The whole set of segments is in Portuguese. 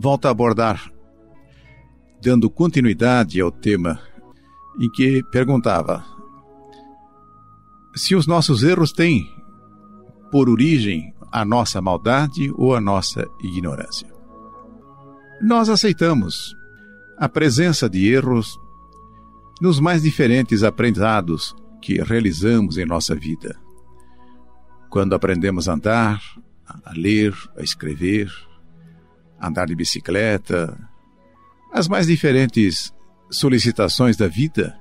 volto a abordar, dando continuidade ao tema em que perguntava se os nossos erros têm por origem a nossa maldade ou a nossa ignorância. Nós aceitamos a presença de erros nos mais diferentes aprendizados que realizamos em nossa vida. Quando aprendemos a andar, a ler, a escrever, andar de bicicleta, as mais diferentes solicitações da vida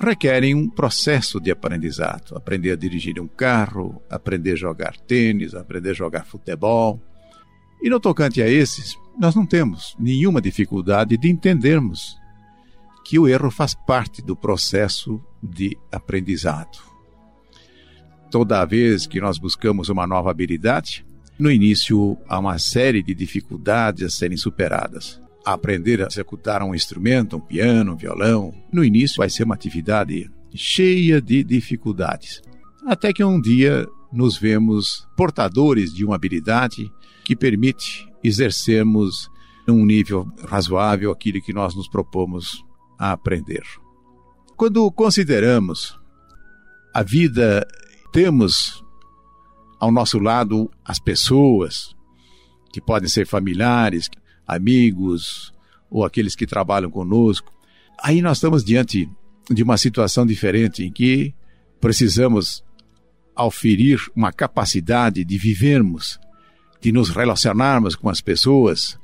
requerem um processo de aprendizado. Aprender a dirigir um carro, aprender a jogar tênis, aprender a jogar futebol. E no tocante a esses, nós não temos nenhuma dificuldade de entendermos que o erro faz parte do processo de aprendizado. Toda vez que nós buscamos uma nova habilidade, no início há uma série de dificuldades a serem superadas. Aprender a executar um instrumento, um piano, um violão, no início vai ser uma atividade cheia de dificuldades. Até que um dia nos vemos portadores de uma habilidade que permite exercermos num nível razoável aquilo que nós nos propomos a aprender. Quando consideramos a vida, temos ao nosso lado as pessoas, que podem ser familiares, amigos ou aqueles que trabalham conosco. Aí nós estamos diante de uma situação diferente em que precisamos auferir uma capacidade de vivermos, de nos relacionarmos com as pessoas.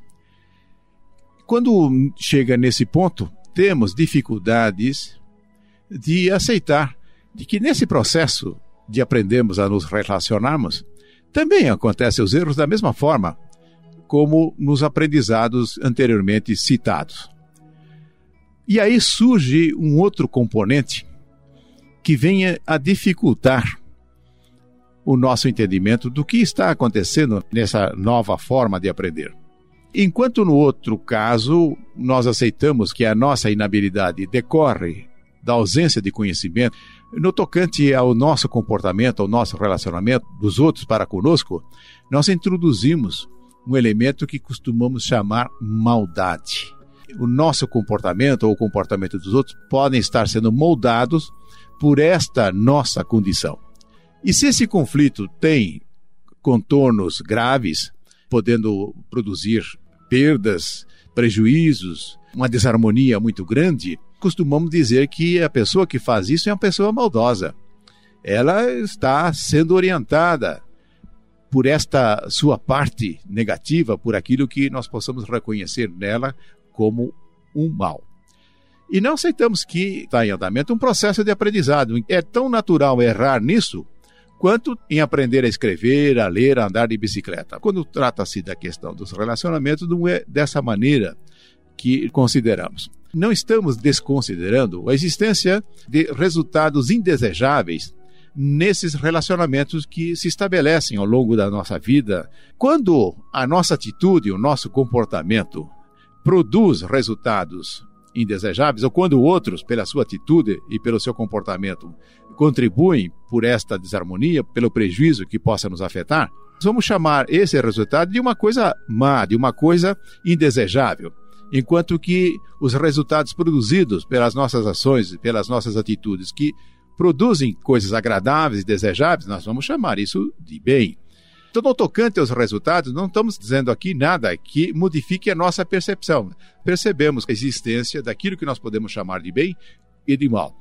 Quando chega nesse ponto, temos dificuldades de aceitar de que nesse processo de aprendermos a nos relacionarmos, também acontecem os erros da mesma forma como nos aprendizados anteriormente citados. E aí surge um outro componente que venha a dificultar o nosso entendimento do que está acontecendo nessa nova forma de aprender. Enquanto no outro caso, nós aceitamos que a nossa inabilidade decorre da ausência de conhecimento, no tocante ao nosso comportamento, ao nosso relacionamento dos outros para conosco, nós introduzimos um elemento que costumamos chamar maldade. O nosso comportamento ou o comportamento dos outros podem estar sendo moldados por esta nossa condição. E se esse conflito tem contornos graves, podendo produzir perdas, prejuízos, uma desarmonia muito grande, costumamos dizer que a pessoa que faz isso é uma pessoa maldosa. Ela está sendo orientada por esta sua parte negativa, por aquilo que nós possamos reconhecer nela como um mal. E não aceitamos que está em andamento um processo de aprendizado. É tão natural errar nisso quanto em aprender a escrever, a ler, a andar de bicicleta. Quando trata-se da questão dos relacionamentos, não é dessa maneira que consideramos. Não estamos desconsiderando a existência de resultados indesejáveis nesses relacionamentos que se estabelecem ao longo da nossa vida. Quando a nossa atitude, o nosso comportamento produz resultados indesejáveis, ou quando outros, pela sua atitude e pelo seu comportamento, contribuem por esta desarmonia, pelo prejuízo que possa nos afetar, vamos chamar esse resultado de uma coisa má, de uma coisa indesejável. Enquanto que os resultados produzidos pelas nossas ações, pelas nossas atitudes, que produzem coisas agradáveis e desejáveis, nós vamos chamar isso de bem. Então, no tocante aos resultados, não estamos dizendo aqui nada que modifique a nossa percepção. Percebemos a existência daquilo que nós podemos chamar de bem e de mal.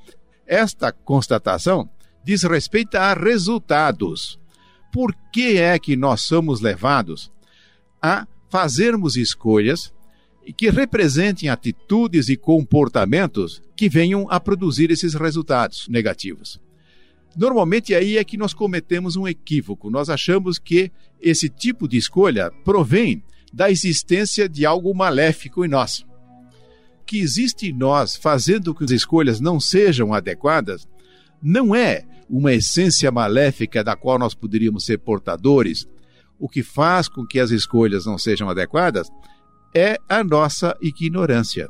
Esta constatação diz respeito a resultados. Por que é que nós somos levados a fazermos escolhas que representem atitudes e comportamentos que venham a produzir esses resultados negativos? Normalmente aí é que nós cometemos um equívoco. Nós achamos que esse tipo de escolha provém da existência de algo maléfico em nós que existe em nós fazendo que as escolhas não sejam adequadas não é uma essência maléfica da qual nós poderíamos ser portadores. O que faz com que as escolhas não sejam adequadas é a nossa ignorância.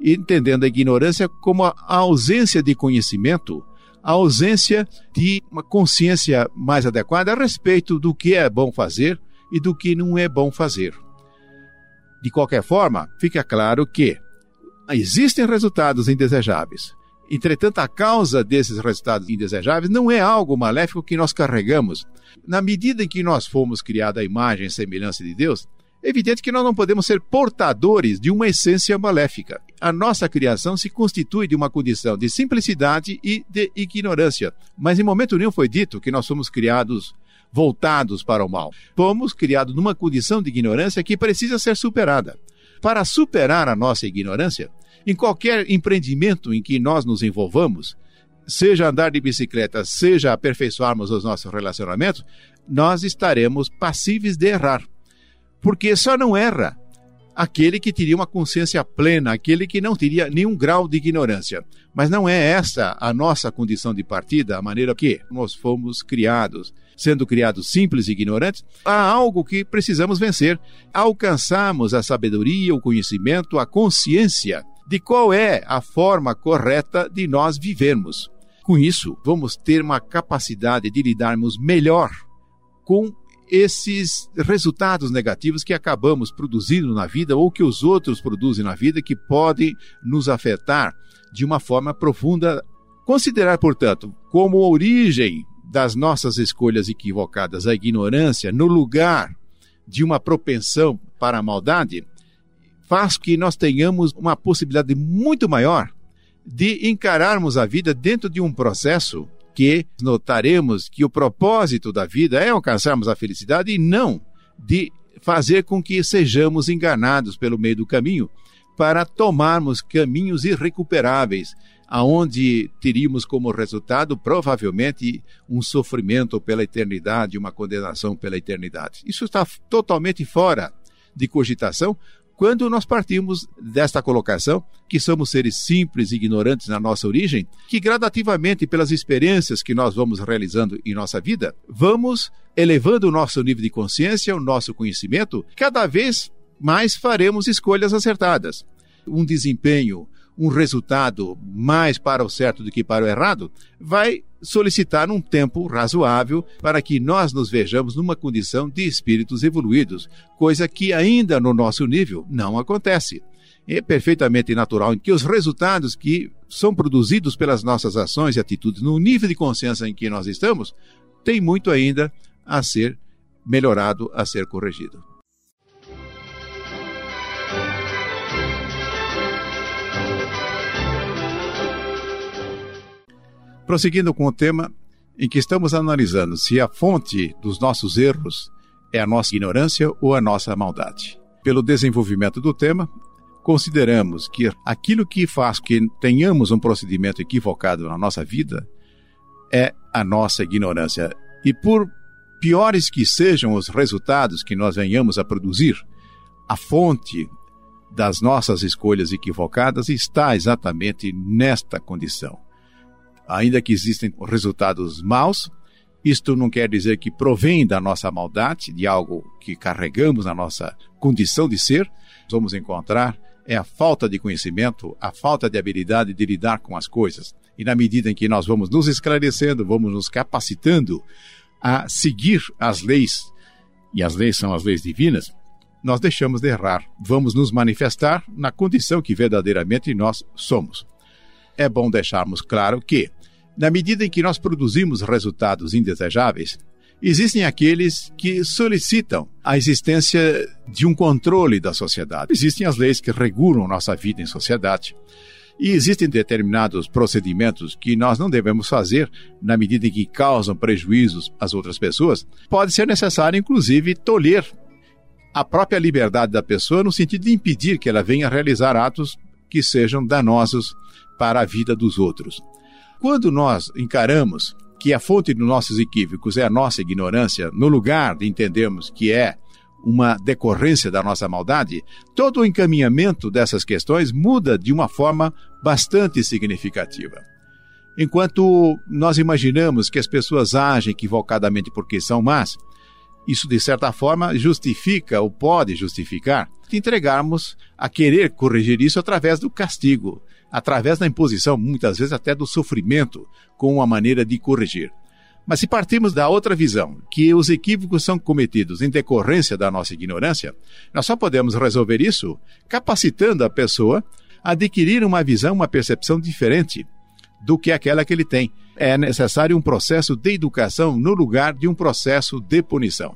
Entendendo a ignorância como a ausência de conhecimento, a ausência de uma consciência mais adequada a respeito do que é bom fazer e do que não é bom fazer. De qualquer forma, fica claro que existem resultados indesejáveis. Entretanto, a causa desses resultados indesejáveis não é algo maléfico que nós carregamos. Na medida em que nós fomos criados à imagem e semelhança de Deus, evidente que nós não podemos ser portadores de uma essência maléfica. A nossa criação se constitui de uma condição de simplicidade e de ignorância. Mas em momento nenhum foi dito que nós somos criados voltados para o mal. Fomos criados numa condição de ignorância que precisa ser superada. Para superar a nossa ignorância, em qualquer empreendimento em que nós nos envolvamos, seja andar de bicicleta, seja aperfeiçoarmos os nossos relacionamentos, nós estaremos passíveis de errar. Porque só não erra aquele que teria uma consciência plena, aquele que não teria nenhum grau de ignorância. Mas não é essa a nossa condição de partida, a maneira que nós fomos criados. Sendo criados simples e ignorantes, há algo que precisamos vencer. Alcançamos a sabedoria, o conhecimento, a consciência de qual é a forma correta de nós vivermos. Com isso, vamos ter uma capacidade de lidarmos melhor com esses resultados negativos que acabamos produzindo na vida ou que os outros produzem na vida que podem nos afetar de uma forma profunda. Considerar, portanto, como origem das nossas escolhas equivocadas a ignorância no lugar de uma propensão para a maldade, faz que nós tenhamos uma possibilidade muito maior de encararmos a vida dentro de um processo que notaremos que o propósito da vida é alcançarmos a felicidade e não de fazer com que sejamos enganados pelo meio do caminho para tomarmos caminhos irrecuperáveis, aonde teríamos como resultado provavelmente um sofrimento pela eternidade, uma condenação pela eternidade. Isso está totalmente fora de cogitação, quando nós partimos desta colocação, que somos seres simples e ignorantes na nossa origem, que gradativamente, pelas experiências que nós vamos realizando em nossa vida, vamos elevando o nosso nível de consciência, o nosso conhecimento, cada vez mais faremos escolhas acertadas. Um desempenho um resultado mais para o certo do que para o errado, vai solicitar um tempo razoável para que nós nos vejamos numa condição de espíritos evoluídos, coisa que ainda no nosso nível não acontece. É perfeitamente natural que os resultados que são produzidos pelas nossas ações e atitudes no nível de consciência em que nós estamos, tem muito ainda a ser melhorado, a ser corrigido. Prosseguindo com o tema em que estamos analisando se a fonte dos nossos erros é a nossa ignorância ou a nossa maldade. Pelo desenvolvimento do tema, consideramos que aquilo que faz que tenhamos um procedimento equivocado na nossa vida é a nossa ignorância. E por piores que sejam os resultados que nós venhamos a produzir, a fonte das nossas escolhas equivocadas está exatamente nesta condição ainda que existem resultados maus, isto não quer dizer que provém da nossa maldade, de algo que carregamos na nossa condição de ser. Vamos encontrar é a falta de conhecimento, a falta de habilidade de lidar com as coisas. E na medida em que nós vamos nos esclarecendo, vamos nos capacitando a seguir as leis, e as leis são as leis divinas, nós deixamos de errar. Vamos nos manifestar na condição que verdadeiramente nós somos. É bom deixarmos claro que na medida em que nós produzimos resultados indesejáveis, existem aqueles que solicitam a existência de um controle da sociedade. Existem as leis que regulam nossa vida em sociedade. E existem determinados procedimentos que nós não devemos fazer na medida em que causam prejuízos às outras pessoas. Pode ser necessário, inclusive, tolher a própria liberdade da pessoa no sentido de impedir que ela venha realizar atos que sejam danosos para a vida dos outros. Quando nós encaramos que a fonte dos nossos equívocos é a nossa ignorância, no lugar de entendermos que é uma decorrência da nossa maldade, todo o encaminhamento dessas questões muda de uma forma bastante significativa. Enquanto nós imaginamos que as pessoas agem equivocadamente porque são más, isso de certa forma justifica ou pode justificar entregarmos a querer corrigir isso através do castigo, através da imposição, muitas vezes até do sofrimento, com uma maneira de corrigir. Mas se partirmos da outra visão, que os equívocos são cometidos em decorrência da nossa ignorância, nós só podemos resolver isso capacitando a pessoa a adquirir uma visão, uma percepção diferente do que aquela que ele tem. É necessário um processo de educação no lugar de um processo de punição.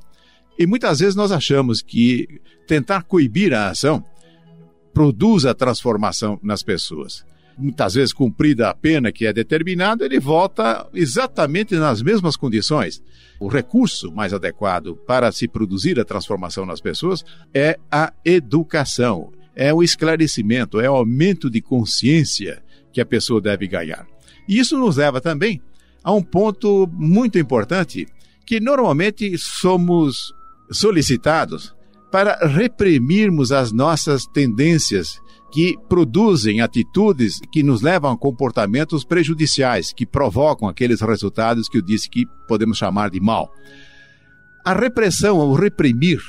E muitas vezes nós achamos que tentar coibir a ação produz a transformação nas pessoas muitas vezes cumprida a pena que é determinada, ele volta exatamente nas mesmas condições. O recurso mais adequado para se produzir a transformação nas pessoas é a educação, é o esclarecimento, é o aumento de consciência que a pessoa deve ganhar. E isso nos leva também a um ponto muito importante que normalmente somos solicitados para reprimirmos as nossas tendências que produzem atitudes que nos levam a comportamentos prejudiciais, que provocam aqueles resultados que eu disse que podemos chamar de mal. A repressão, o reprimir,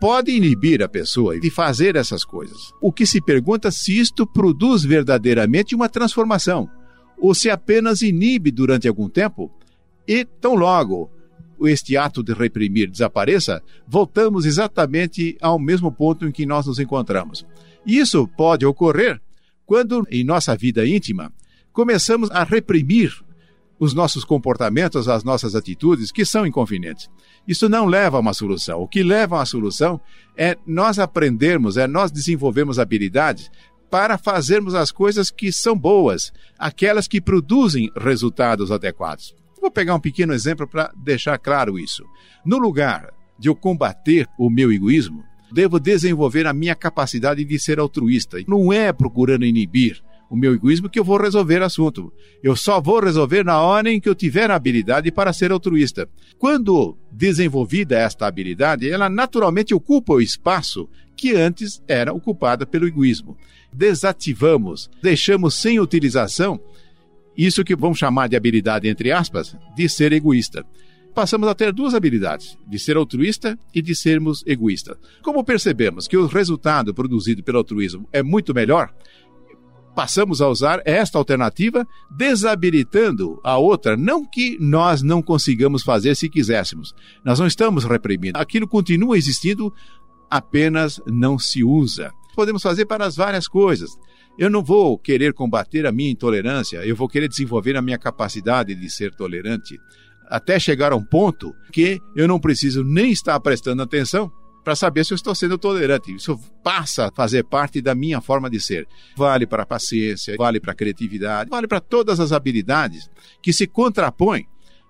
pode inibir a pessoa de fazer essas coisas. O que se pergunta é se isto produz verdadeiramente uma transformação, ou se apenas inibe durante algum tempo e, tão logo este ato de reprimir desapareça, voltamos exatamente ao mesmo ponto em que nós nos encontramos. Isso pode ocorrer quando, em nossa vida íntima, começamos a reprimir os nossos comportamentos, as nossas atitudes que são inconvenientes. Isso não leva a uma solução. O que leva a uma solução é nós aprendermos, é nós desenvolvermos habilidades para fazermos as coisas que são boas, aquelas que produzem resultados adequados. Vou pegar um pequeno exemplo para deixar claro isso. No lugar de eu combater o meu egoísmo, Devo desenvolver a minha capacidade de ser altruísta. Não é procurando inibir o meu egoísmo que eu vou resolver o assunto. Eu só vou resolver na hora em que eu tiver a habilidade para ser altruísta. Quando desenvolvida esta habilidade, ela naturalmente ocupa o espaço que antes era ocupado pelo egoísmo. Desativamos, deixamos sem utilização isso que vamos chamar de habilidade, entre aspas, de ser egoísta passamos a ter duas habilidades, de ser altruísta e de sermos egoístas. Como percebemos que o resultado produzido pelo altruísmo é muito melhor, passamos a usar esta alternativa, desabilitando a outra. Não que nós não consigamos fazer se quiséssemos. Nós não estamos reprimindo. Aquilo continua existindo, apenas não se usa. Podemos fazer para as várias coisas. Eu não vou querer combater a minha intolerância, eu vou querer desenvolver a minha capacidade de ser tolerante até chegar a um ponto que eu não preciso nem estar prestando atenção para saber se eu estou sendo tolerante. Isso passa a fazer parte da minha forma de ser. Vale para a paciência, vale para a criatividade, vale para todas as habilidades que se contrapõem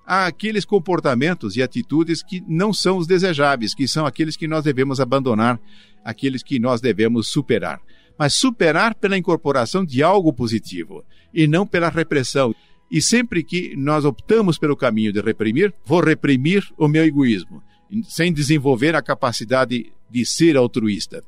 àqueles comportamentos e atitudes que não são os desejáveis, que são aqueles que nós devemos abandonar, aqueles que nós devemos superar. Mas superar pela incorporação de algo positivo e não pela repressão. E sempre que nós optamos pelo caminho de reprimir, vou reprimir o meu egoísmo, sem desenvolver a capacidade de ser altruísta.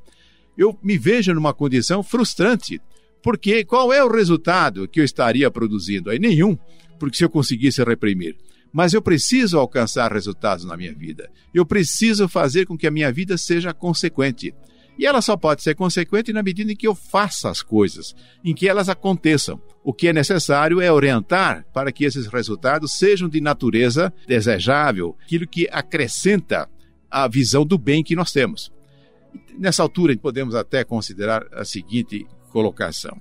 Eu me vejo numa condição frustrante, porque qual é o resultado que eu estaria produzindo? Aí nenhum, porque se eu conseguisse reprimir. Mas eu preciso alcançar resultados na minha vida. Eu preciso fazer com que a minha vida seja consequente. E ela só pode ser consequente na medida em que eu faça as coisas, em que elas aconteçam. O que é necessário é orientar para que esses resultados sejam de natureza desejável, aquilo que acrescenta a visão do bem que nós temos. Nessa altura, podemos até considerar a seguinte colocação.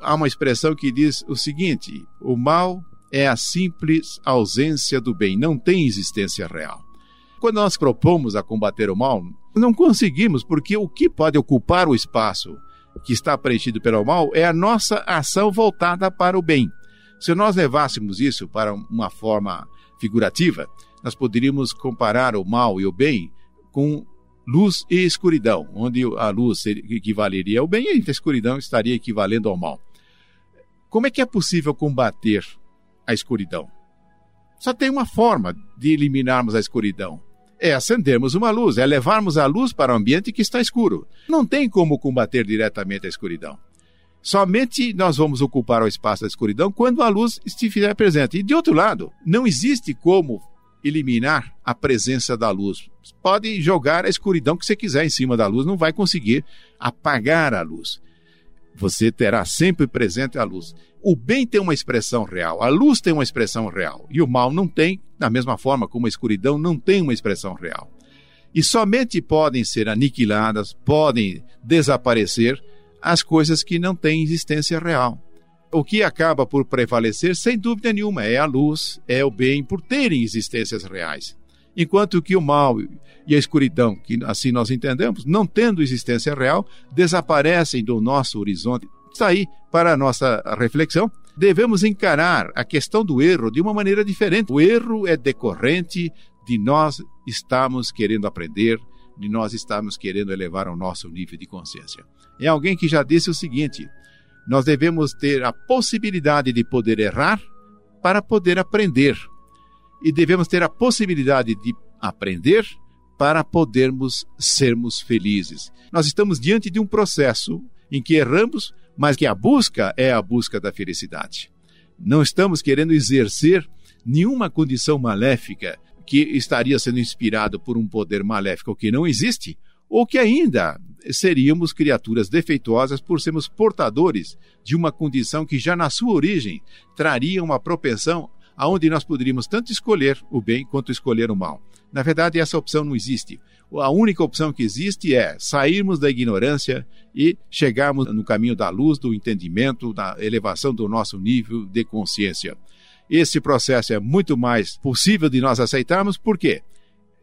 Há uma expressão que diz o seguinte: o mal é a simples ausência do bem, não tem existência real. Quando nós propomos a combater o mal, não conseguimos, porque o que pode ocupar o espaço que está preenchido pelo mal é a nossa ação voltada para o bem. Se nós levássemos isso para uma forma figurativa, nós poderíamos comparar o mal e o bem com luz e escuridão, onde a luz equivaleria ao bem e a escuridão estaria equivalendo ao mal. Como é que é possível combater a escuridão? Só tem uma forma de eliminarmos a escuridão: é acendermos uma luz, é levarmos a luz para o ambiente que está escuro. Não tem como combater diretamente a escuridão. Somente nós vamos ocupar o espaço da escuridão quando a luz estiver presente. E de outro lado, não existe como eliminar a presença da luz. Pode jogar a escuridão que você quiser em cima da luz, não vai conseguir apagar a luz. Você terá sempre presente a luz. O bem tem uma expressão real, a luz tem uma expressão real, e o mal não tem, da mesma forma como a escuridão não tem uma expressão real. E somente podem ser aniquiladas, podem desaparecer as coisas que não têm existência real. O que acaba por prevalecer, sem dúvida nenhuma, é a luz, é o bem, por terem existências reais. Enquanto que o mal e a escuridão, que assim nós entendemos, não tendo existência real, desaparecem do nosso horizonte. Está aí para a nossa reflexão. Devemos encarar a questão do erro de uma maneira diferente. O erro é decorrente de nós estamos querendo aprender, de nós estamos querendo elevar o nosso nível de consciência. É alguém que já disse o seguinte: nós devemos ter a possibilidade de poder errar para poder aprender. E devemos ter a possibilidade de aprender para podermos sermos felizes. Nós estamos diante de um processo em que erramos, mas que a busca é a busca da felicidade. Não estamos querendo exercer nenhuma condição maléfica que estaria sendo inspirado por um poder maléfico que não existe, ou que ainda seríamos criaturas defeituosas por sermos portadores de uma condição que já na sua origem traria uma propensão aonde nós poderíamos tanto escolher o bem quanto escolher o mal. Na verdade, essa opção não existe. A única opção que existe é sairmos da ignorância e chegarmos no caminho da luz, do entendimento, da elevação do nosso nível de consciência. Esse processo é muito mais possível de nós aceitarmos, porque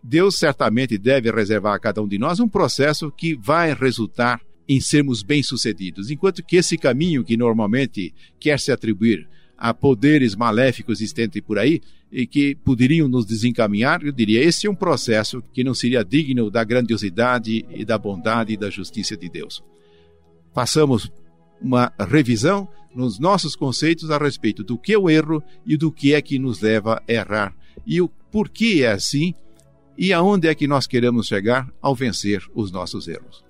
Deus certamente deve reservar a cada um de nós um processo que vai resultar em sermos bem-sucedidos, enquanto que esse caminho que normalmente quer se atribuir a poderes maléficos existentes por aí e que poderiam nos desencaminhar, eu diria, esse é um processo que não seria digno da grandiosidade e da bondade e da justiça de Deus. Passamos uma revisão nos nossos conceitos a respeito do que é o erro e do que é que nos leva a errar e o porquê é assim e aonde é que nós queremos chegar ao vencer os nossos erros.